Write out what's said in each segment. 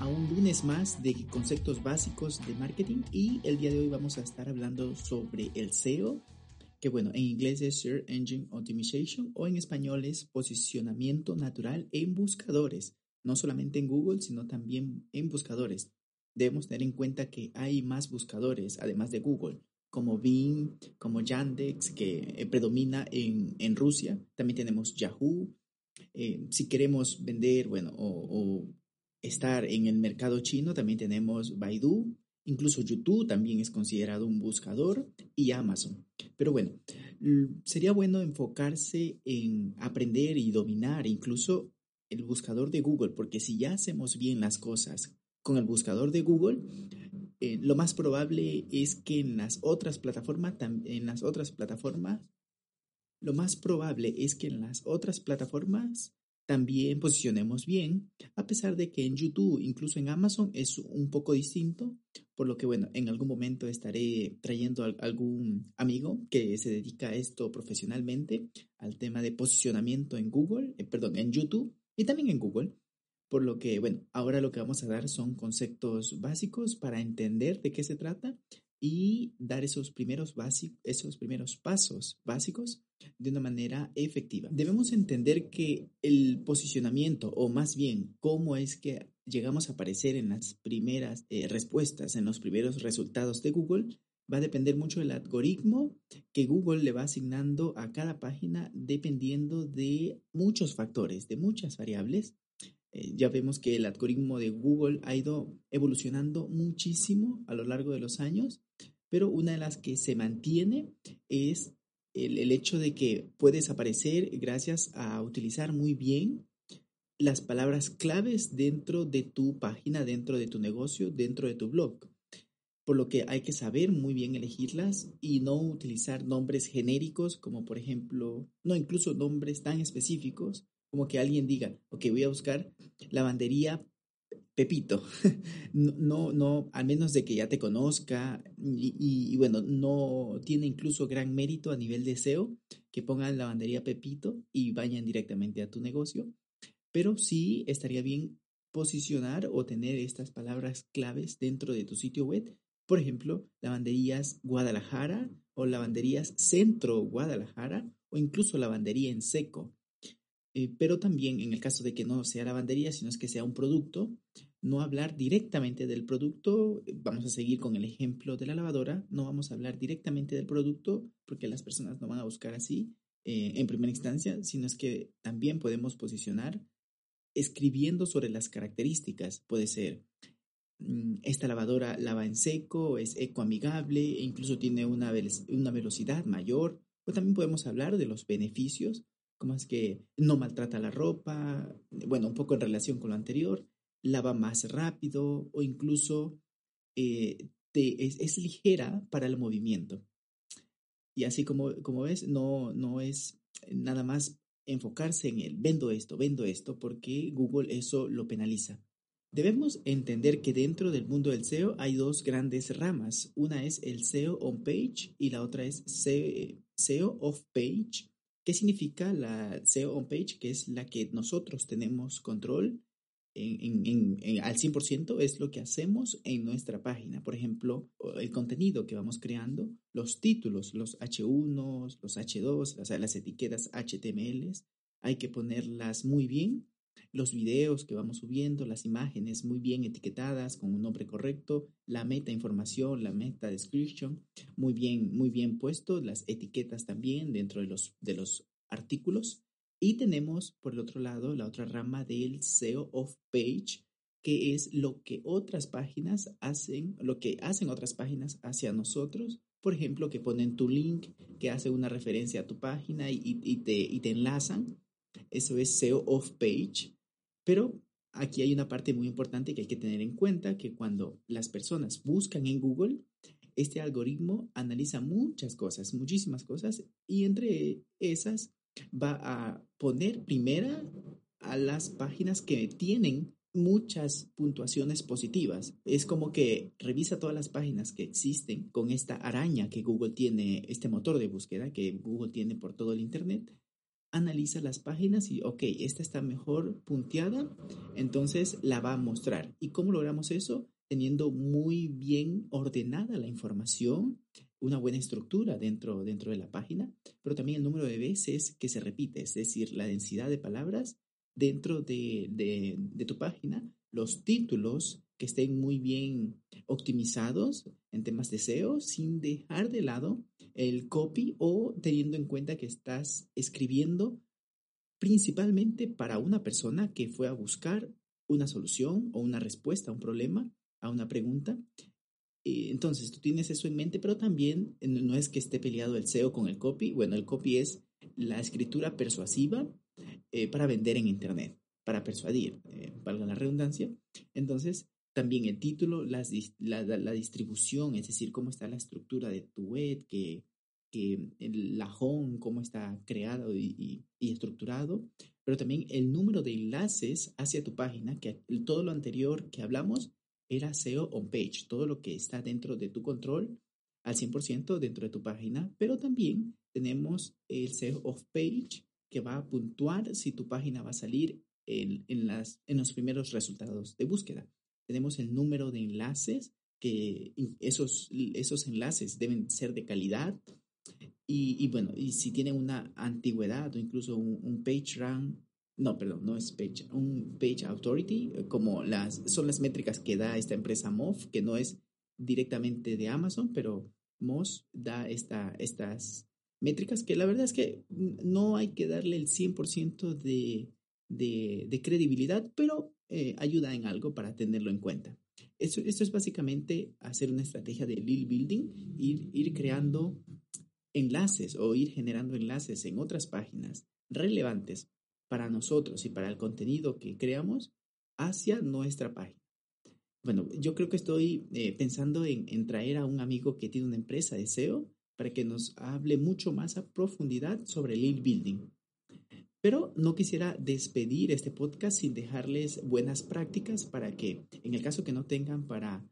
a un lunes más de conceptos básicos de marketing y el día de hoy vamos a estar hablando sobre el SEO, que bueno, en inglés es Search Engine Optimization o en español es posicionamiento natural en buscadores, no solamente en Google, sino también en buscadores. Debemos tener en cuenta que hay más buscadores, además de Google, como Bing, como Yandex, que eh, predomina en, en Rusia. También tenemos Yahoo. Eh, si queremos vender, bueno, o estar en el mercado chino, también tenemos Baidu, incluso YouTube también es considerado un buscador y Amazon. Pero bueno, sería bueno enfocarse en aprender y dominar incluso el buscador de Google, porque si ya hacemos bien las cosas con el buscador de Google, eh, lo más probable es que en las otras plataformas, en las otras plataformas, lo más probable es que en las otras plataformas también posicionemos bien, a pesar de que en YouTube, incluso en Amazon, es un poco distinto, por lo que bueno, en algún momento estaré trayendo a algún amigo que se dedica a esto profesionalmente, al tema de posicionamiento en Google, eh, perdón, en YouTube y también en Google. Por lo que, bueno, ahora lo que vamos a dar son conceptos básicos para entender de qué se trata y dar esos primeros, esos primeros pasos básicos de una manera efectiva. Debemos entender que el posicionamiento, o más bien cómo es que llegamos a aparecer en las primeras eh, respuestas, en los primeros resultados de Google, va a depender mucho del algoritmo que Google le va asignando a cada página dependiendo de muchos factores, de muchas variables eh, ya vemos que el algoritmo de Google ha ido evolucionando muchísimo a lo largo de los años, pero una de las que se mantiene es el, el hecho de que puedes aparecer gracias a utilizar muy bien las palabras claves dentro de tu página, dentro de tu negocio, dentro de tu blog. Por lo que hay que saber muy bien elegirlas y no utilizar nombres genéricos como por ejemplo, no incluso nombres tan específicos como que alguien diga, ok, voy a buscar lavandería Pepito. No, no, al menos de que ya te conozca y, bueno, no tiene incluso gran mérito a nivel de SEO que pongan lavandería Pepito y vayan directamente a tu negocio, pero sí estaría bien posicionar o tener estas palabras claves dentro de tu sitio web. Por ejemplo, lavanderías Guadalajara o lavanderías Centro Guadalajara o incluso lavandería en seco. Eh, pero también en el caso de que no sea lavandería, sino es que sea un producto, no hablar directamente del producto, vamos a seguir con el ejemplo de la lavadora, no vamos a hablar directamente del producto porque las personas no van a buscar así eh, en primera instancia, sino es que también podemos posicionar escribiendo sobre las características, puede ser mm, esta lavadora lava en seco, es ecoamigable, e incluso tiene una, una velocidad mayor, o también podemos hablar de los beneficios como es que no maltrata la ropa, bueno, un poco en relación con lo anterior, lava más rápido o incluso eh, es, ligera para el movimiento. Y así como, como ves, no, no es nada más enfocarse en el vendo esto, vendo esto, porque Google eso lo penaliza. Debemos entender que dentro del mundo del SEO hay dos grandes ramas. Una es el SEO on page y la otra es SEO off page ¿Qué significa la SEO on page? Que es la que nosotros tenemos control en, al 100%, es lo que hacemos en nuestra página. Por ejemplo, el contenido que vamos creando, los títulos, los H1, los H2, o las etiquetas HTML, hay que ponerlas muy bien los videos que vamos subiendo, las imágenes muy bien etiquetadas con un nombre correcto, la meta información, la meta description, muy bien, muy bien puesto, las etiquetas también dentro de los artículos. Y tenemos por el otro lado la otra rama del SEO of page, que es lo que otras páginas hacen, lo que hacen otras páginas hacia nosotros. Por ejemplo, que ponen tu link, que hace una referencia a tu página y, te, y te enlazan eso es SEO off page, pero aquí hay una parte muy importante que hay que tener en cuenta, que cuando las personas buscan en Google, este algoritmo analiza muchas cosas, muchísimas cosas, y entre esas va a poner primera a las páginas que tienen muchas puntuaciones positivas. Es como que revisa todas las páginas que existen con esta araña que Google tiene, este motor de búsqueda que Google tiene por todo el Internet. Analiza las páginas y, ok, esta está mejor punteada, entonces la va a mostrar. ¿Y cómo logramos eso? Teniendo muy bien ordenada la información, una buena estructura dentro, dentro de la página, pero también el número de veces que se repite, es decir, la densidad de palabras dentro de, tu página los títulos que estén muy bien optimizados en temas de SEO sin dejar de lado el copy o teniendo en cuenta que estás escribiendo principalmente para una persona que fue a buscar una solución o una respuesta a un problema, a una pregunta. Entonces, tú tienes eso en mente, pero también no es que esté peleado el SEO con el copy. Bueno, el copy es la escritura persuasiva eh, para vender en Internet, para persuadir, eh, valga la redundancia. Entonces, también el título, la, la, distribución, es decir, cómo está la estructura de tu web, que, que el home, cómo está creado y, y, estructurado, pero también el número de enlaces hacia tu página, que todo lo anterior que hablamos era SEO on page, todo lo que está dentro de tu control al 100% dentro de tu página, pero también tenemos el SEO off page, que va a puntuar si tu página va a salir en, en, las, en los primeros resultados de búsqueda. Tenemos el número de enlaces, que esos, esos enlaces deben ser de calidad. Y, y bueno, y si tienen una antigüedad o incluso un, page rank, no, perdón, no es page, un page authority, como las, son las métricas que da esta empresa MOF, que no es directamente de Amazon, pero Moz da esta, estas métricas que la verdad es que no hay que darle el 100% de, de, de, credibilidad, pero eh, ayuda en algo para tenerlo en cuenta. Esto, esto, es básicamente hacer una estrategia de lead building, ir, ir creando enlaces o ir generando enlaces en otras páginas relevantes para nosotros y para el contenido que creamos hacia nuestra página. Bueno, yo creo que estoy eh, pensando en, en, traer a un amigo que tiene una empresa de SEO para que nos hable mucho más a profundidad sobre lead building. Pero no quisiera despedir este podcast sin dejarles buenas prácticas para que, en el caso que no tengan para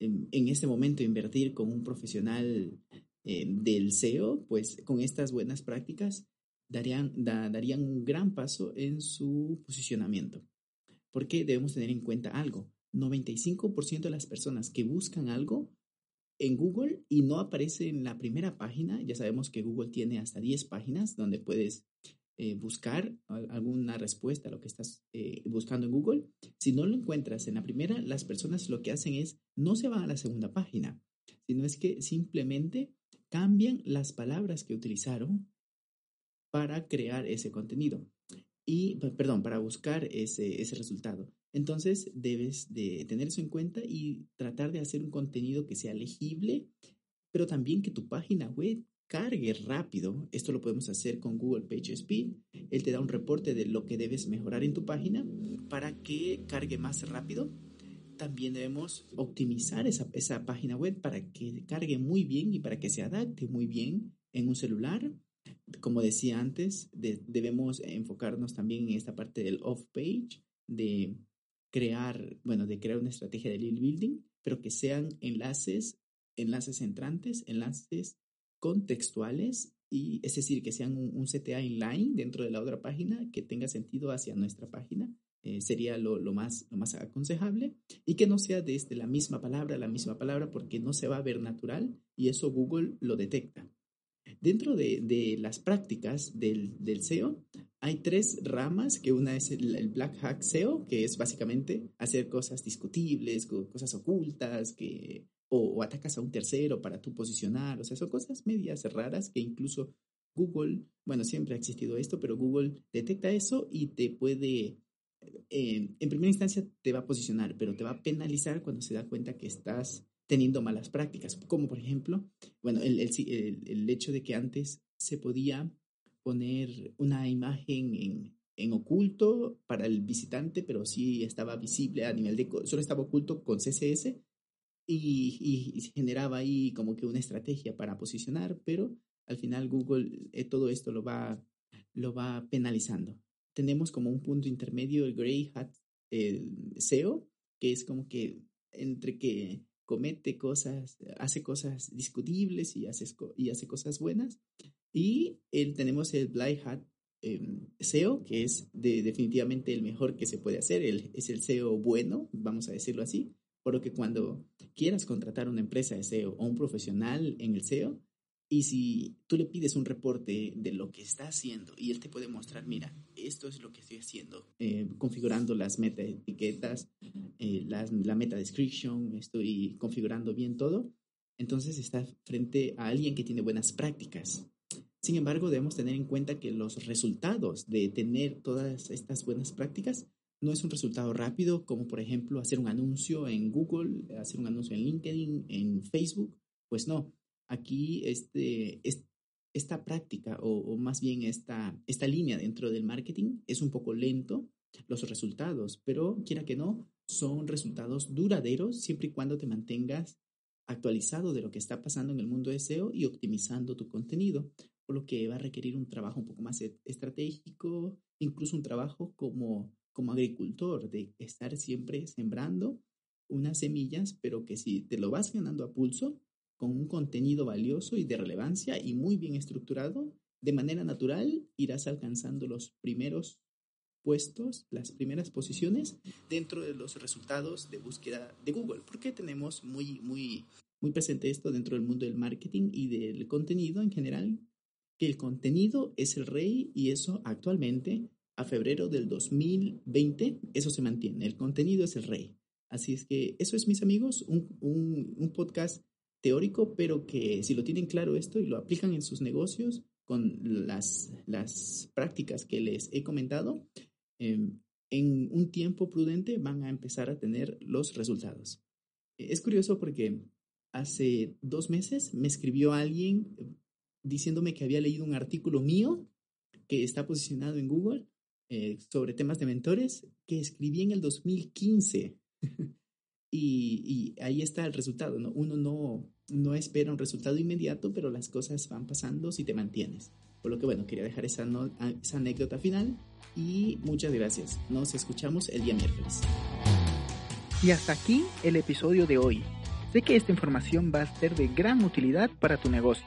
en, este momento invertir con un profesional eh, del SEO, pues con estas buenas prácticas darían, darían un gran paso en su posicionamiento. Porque debemos tener en cuenta algo. 95% de las personas que buscan algo en Google y no aparece en la primera página. Ya sabemos que Google tiene hasta 10 páginas donde puedes eh, buscar alguna respuesta a lo que estás eh, buscando en Google. Si no lo encuentras en la primera, las personas lo que hacen es no se van a la segunda página, sino es que simplemente cambian las palabras que utilizaron para crear ese contenido. Y, perdón, para buscar ese, ese resultado. Entonces debes de tener eso en cuenta y tratar de hacer un contenido que sea legible, pero también que tu página web cargue rápido. Esto lo podemos hacer con Google Page Speed. Él te da un reporte de lo que debes mejorar en tu página para que cargue más rápido. También debemos optimizar esa, esa página web para que cargue muy bien y para que se adapte muy bien en un celular. Como decía antes, debemos enfocarnos también en esta parte del off-page, de crear, bueno, de crear una estrategia de lead building, pero que sean enlaces, enlaces entrantes, enlaces contextuales y es decir, que sean un, CTA inline dentro de la otra página que tenga sentido hacia nuestra página. Eh, sería lo, lo, más, lo más aconsejable y que no sea desde la misma palabra, la misma palabra, porque no se va a ver natural y eso Google lo detecta. Dentro de, las prácticas del, SEO, hay tres ramas, que una es el, Black Hack SEO, que es básicamente hacer cosas discutibles, cosas ocultas, que, o, atacas a un tercero para tú posicionar, o sea, son cosas medias raras que incluso Google, bueno, siempre ha existido esto, pero Google detecta eso y te puede, eh, en primera instancia te va a posicionar, pero te va a penalizar cuando se da cuenta que estás teniendo malas prácticas, como por ejemplo, bueno, el, el, el, hecho de que antes se podía poner una imagen en, en oculto para el visitante, pero sí estaba visible a nivel de, solo estaba oculto con CSS y, y, generaba ahí como que una estrategia para posicionar, pero al final Google eh, todo esto lo va, lo va penalizando. Tenemos como un punto intermedio el Grey Hat SEO, que es como que entre que comete cosas, hace cosas discutibles y hace, y hace cosas buenas. Y el, tenemos el Black Hat em, SEO, que es de, definitivamente el mejor que se puede hacer, el, es el SEO bueno, vamos a decirlo así, por lo que cuando quieras contratar una empresa de SEO o un profesional en el SEO, y si tú le pides un reporte de lo que está haciendo y él te puede mostrar, mira, esto es lo que estoy haciendo, eh, configurando las meta etiquetas, eh, la meta description, estoy configurando bien todo, entonces está frente a alguien que tiene buenas prácticas. Sin embargo, debemos tener en cuenta que los resultados de tener todas estas buenas prácticas no es un resultado rápido, como por ejemplo hacer un anuncio en Google, hacer un anuncio en LinkedIn, en Facebook. Pues no, aquí este, esta práctica o, más bien esta, esta línea dentro del marketing es un poco lento los resultados, pero quiera que no, son resultados duraderos siempre y cuando te mantengas actualizado de lo que está pasando en el mundo de SEO y optimizando tu contenido, por lo que va a requerir un trabajo un poco más e, estratégico, incluso un trabajo como como agricultor, de estar siempre sembrando unas semillas, pero que si te lo vas ganando a pulso, con un contenido valioso y de relevancia y muy bien estructurado, de manera natural irás alcanzando los primeros puestos, las primeras posiciones dentro de los resultados de búsqueda de Google, porque tenemos muy, muy, muy presente esto dentro del mundo del marketing y del contenido en general, que el contenido es el rey y eso actualmente a febrero del 2020, eso se mantiene. El contenido es el rey. Así es que eso es, mis amigos, un, un, podcast teórico, pero que si lo tienen claro esto y lo aplican en sus negocios con las, las prácticas que les he comentado, em, en un tiempo prudente van a empezar a tener los resultados. Es curioso porque hace dos meses me escribió alguien diciéndome que había leído un artículo mío que está posicionado en Google eh, sobre temas de mentores que escribí en el 2015. y, ahí está el resultado, ¿no? Uno no, no espera un resultado inmediato, pero las cosas van pasando si te mantienes. Por lo que bueno, quería dejar esa, esa anécdota final y muchas gracias. Nos escuchamos el día miércoles. Y hasta aquí el episodio de hoy. Sé que esta información va a ser de gran utilidad para tu negocio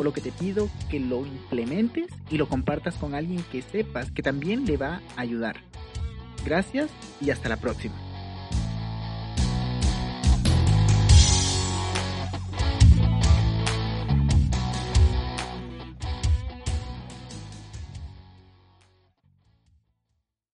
por lo que te pido que lo implementes y lo compartas con alguien que sepas que también le va a ayudar. Gracias y hasta la próxima.